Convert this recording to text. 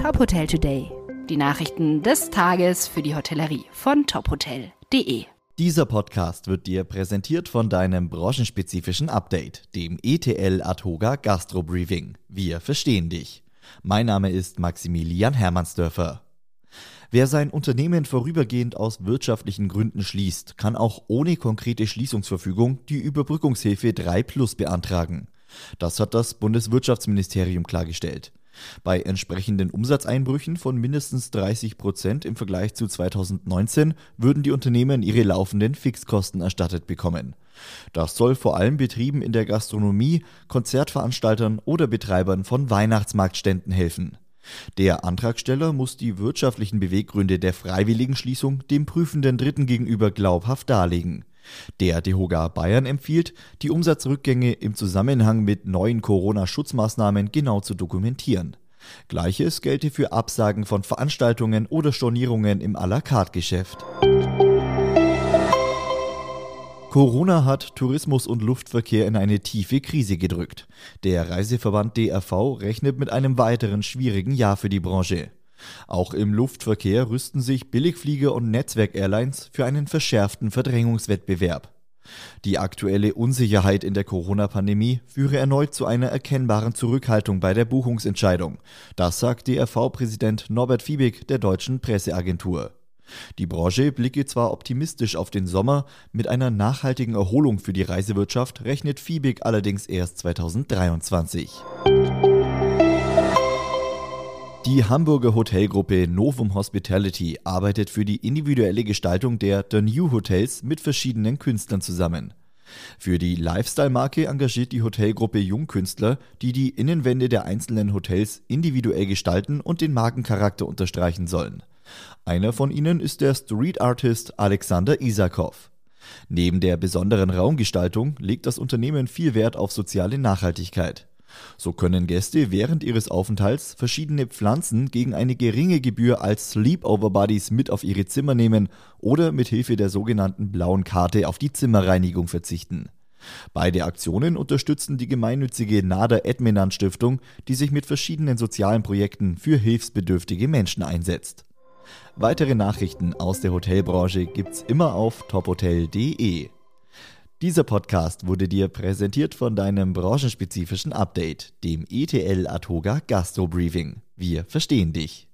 Top Hotel Today. Die Nachrichten des Tages für die Hotellerie von tophotel.de. Dieser Podcast wird dir präsentiert von deinem branchenspezifischen Update, dem ETL Atoga Gastro Briefing. Wir verstehen dich. Mein Name ist Maximilian Hermannsdörfer. Wer sein Unternehmen vorübergehend aus wirtschaftlichen Gründen schließt, kann auch ohne konkrete Schließungsverfügung die Überbrückungshilfe 3 Plus beantragen. Das hat das Bundeswirtschaftsministerium klargestellt. Bei entsprechenden Umsatzeinbrüchen von mindestens 30 Prozent im Vergleich zu 2019 würden die Unternehmen ihre laufenden Fixkosten erstattet bekommen. Das soll vor allem Betrieben in der Gastronomie, Konzertveranstaltern oder Betreibern von Weihnachtsmarktständen helfen. Der Antragsteller muss die wirtschaftlichen Beweggründe der freiwilligen Schließung dem prüfenden Dritten gegenüber glaubhaft darlegen. Der DEHOGA Bayern empfiehlt, die Umsatzrückgänge im Zusammenhang mit neuen Corona-Schutzmaßnahmen genau zu dokumentieren. Gleiches gelte für Absagen von Veranstaltungen oder Stornierungen im à la carte Geschäft. Corona hat Tourismus und Luftverkehr in eine tiefe Krise gedrückt. Der Reiseverband DRV rechnet mit einem weiteren schwierigen Jahr für die Branche. Auch im Luftverkehr rüsten sich Billigflieger und Netzwerk-Airlines für einen verschärften Verdrängungswettbewerb. Die aktuelle Unsicherheit in der Corona-Pandemie führe erneut zu einer erkennbaren Zurückhaltung bei der Buchungsentscheidung. Das sagt DRV-Präsident Norbert Fiebig der deutschen Presseagentur. Die Branche blicke zwar optimistisch auf den Sommer, mit einer nachhaltigen Erholung für die Reisewirtschaft rechnet Fiebig allerdings erst 2023. Die Hamburger Hotelgruppe Novum Hospitality arbeitet für die individuelle Gestaltung der The New Hotels mit verschiedenen Künstlern zusammen. Für die Lifestyle-Marke engagiert die Hotelgruppe Jungkünstler, die die Innenwände der einzelnen Hotels individuell gestalten und den Markencharakter unterstreichen sollen. Einer von ihnen ist der Street Artist Alexander Isakov. Neben der besonderen Raumgestaltung legt das Unternehmen viel Wert auf soziale Nachhaltigkeit. So können Gäste während ihres Aufenthalts verschiedene Pflanzen gegen eine geringe Gebühr als Sleepover Buddies mit auf ihre Zimmer nehmen oder mit Hilfe der sogenannten blauen Karte auf die Zimmerreinigung verzichten. Beide Aktionen unterstützen die gemeinnützige Nader Edmenand Stiftung, die sich mit verschiedenen sozialen Projekten für hilfsbedürftige Menschen einsetzt. Weitere Nachrichten aus der Hotelbranche gibt's immer auf tophotel.de. Dieser Podcast wurde dir präsentiert von deinem branchenspezifischen Update, dem ETL Atoga Gastro Briefing. Wir verstehen dich.